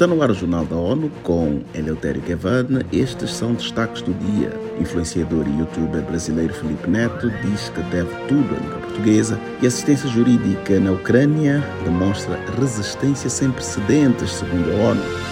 Está no ar o Jornal da ONU com Eleutério Gavarna. Estes são destaques do dia. Influenciador e youtuber brasileiro Felipe Neto diz que deve tudo à língua portuguesa e assistência jurídica na Ucrânia demonstra resistência sem precedentes, segundo a ONU.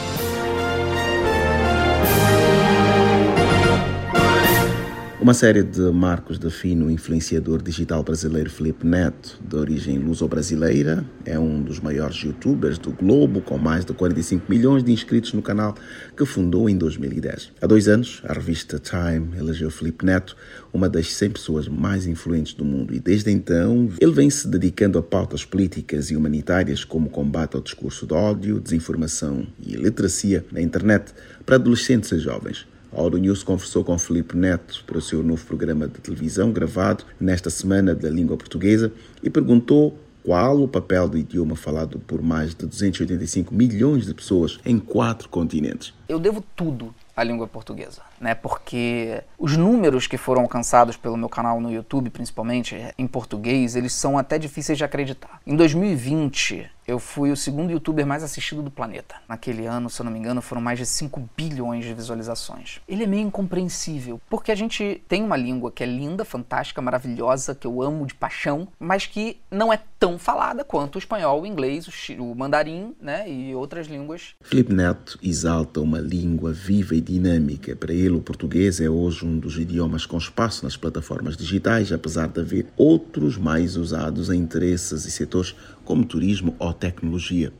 Uma série de marcos define o influenciador digital brasileiro Felipe Neto, de origem luso-brasileira. É um dos maiores youtubers do globo, com mais de 45 milhões de inscritos no canal, que fundou em 2010. Há dois anos, a revista Time elegeu Felipe Neto uma das 100 pessoas mais influentes do mundo e desde então ele vem se dedicando a pautas políticas e humanitárias como combate ao discurso de ódio, desinformação e literacia na internet para adolescentes e jovens. A Euronews conversou com Felipe Neto para o seu novo programa de televisão gravado nesta semana da língua portuguesa e perguntou qual o papel do idioma falado por mais de 285 milhões de pessoas em quatro continentes. Eu devo tudo à língua portuguesa, né? Porque os números que foram alcançados pelo meu canal no YouTube, principalmente em português, eles são até difíceis de acreditar. Em 2020, eu fui o segundo youtuber mais assistido do planeta. Naquele ano, se eu não me engano, foram mais de 5 bilhões de visualizações. Ele é meio incompreensível, porque a gente tem uma língua que é linda, fantástica, maravilhosa, que eu amo de paixão, mas que não é tão falada quanto o espanhol, o inglês, o, mandarim, né, e outras línguas. Felipe Neto exalta uma língua viva e dinâmica. Para ele, o português é hoje um dos idiomas com espaço nas plataformas digitais, apesar de haver outros mais usados em interesses e setores como turismo ou tecnologia.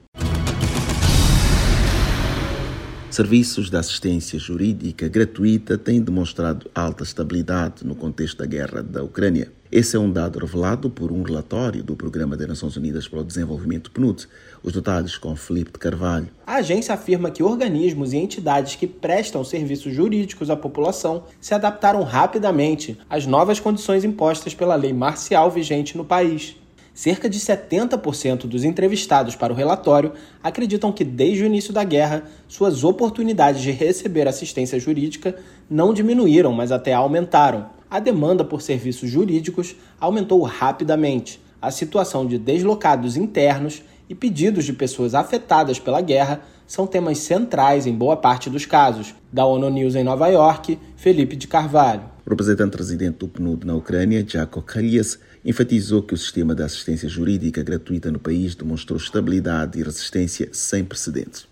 Serviços de assistência jurídica gratuita têm demonstrado alta estabilidade no contexto da guerra da Ucrânia. Esse é um dado revelado por um relatório do Programa das Nações Unidas para o Desenvolvimento PNUD. Os detalhes com Felipe de Carvalho. A agência afirma que organismos e entidades que prestam serviços jurídicos à população se adaptaram rapidamente às novas condições impostas pela lei marcial vigente no país. Cerca de 70% dos entrevistados para o relatório acreditam que, desde o início da guerra, suas oportunidades de receber assistência jurídica não diminuíram, mas até aumentaram. A demanda por serviços jurídicos aumentou rapidamente. A situação de deslocados internos e pedidos de pessoas afetadas pela guerra são temas centrais em boa parte dos casos. Da ONU News em Nova York, Felipe de Carvalho. O representante residente do PNUD na Ucrânia, Jaco Kalias, enfatizou que o sistema de assistência jurídica gratuita no país demonstrou estabilidade e resistência sem precedentes.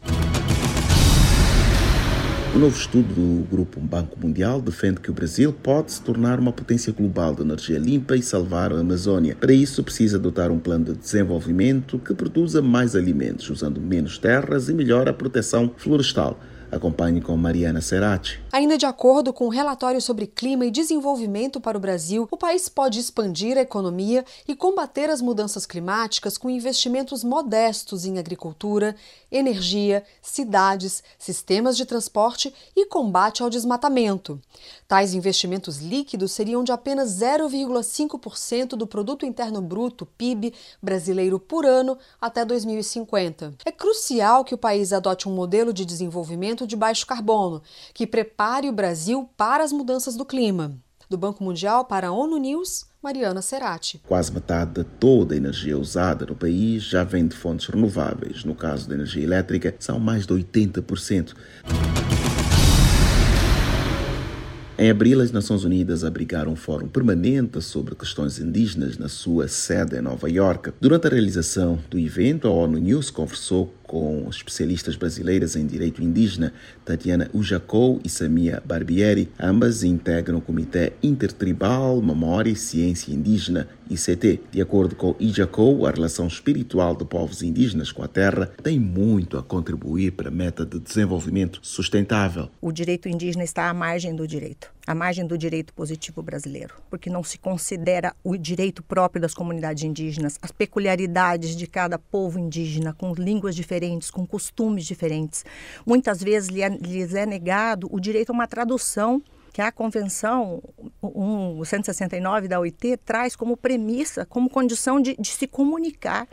O novo estudo do Grupo Banco Mundial defende que o Brasil pode se tornar uma potência global de energia limpa e salvar a Amazônia. Para isso, precisa adotar um plano de desenvolvimento que produza mais alimentos, usando menos terras e melhor a proteção florestal. Acompanhe com Mariana Serati. Ainda de acordo com o um relatório sobre clima e desenvolvimento para o Brasil, o país pode expandir a economia e combater as mudanças climáticas com investimentos modestos em agricultura, energia, cidades, sistemas de transporte e combate ao desmatamento. Tais investimentos líquidos seriam de apenas 0,5% do produto interno bruto (PIB) brasileiro por ano até 2050. É crucial que o país adote um modelo de desenvolvimento de baixo carbono, que prepare o Brasil para as mudanças do clima. Do Banco Mundial para a ONU News, Mariana Serati. Quase metade de toda a energia usada no país já vem de fontes renováveis. No caso da energia elétrica, são mais de 80%. Em abril, as Nações Unidas abrigaram um fórum permanente sobre questões indígenas na sua sede em Nova York. Durante a realização do evento, a ONU News conversou com especialistas brasileiras em direito indígena, Tatiana Ujacou e Samia Barbieri. Ambas integram o Comitê Intertribal Memória e Ciência Indígena, ICT. De acordo com Ujacou, a relação espiritual de povos indígenas com a terra tem muito a contribuir para a meta de desenvolvimento sustentável. O direito indígena está à margem do direito à margem do direito positivo brasileiro, porque não se considera o direito próprio das comunidades indígenas, as peculiaridades de cada povo indígena, com línguas diferentes, com costumes diferentes. Muitas vezes lhes é negado o direito a uma tradução que a Convenção 169 da OIT traz como premissa, como condição de, de se comunicar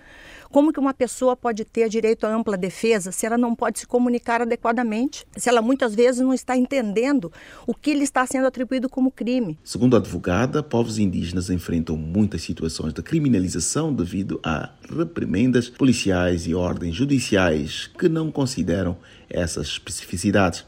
Como que uma pessoa pode ter direito à ampla defesa se ela não pode se comunicar adequadamente? Se ela muitas vezes não está entendendo o que lhe está sendo atribuído como crime? Segundo a advogada, povos indígenas enfrentam muitas situações de criminalização devido a reprimendas policiais e ordens judiciais que não consideram essas especificidades.